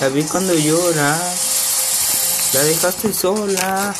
La vi cuando llora. La dejaste sola.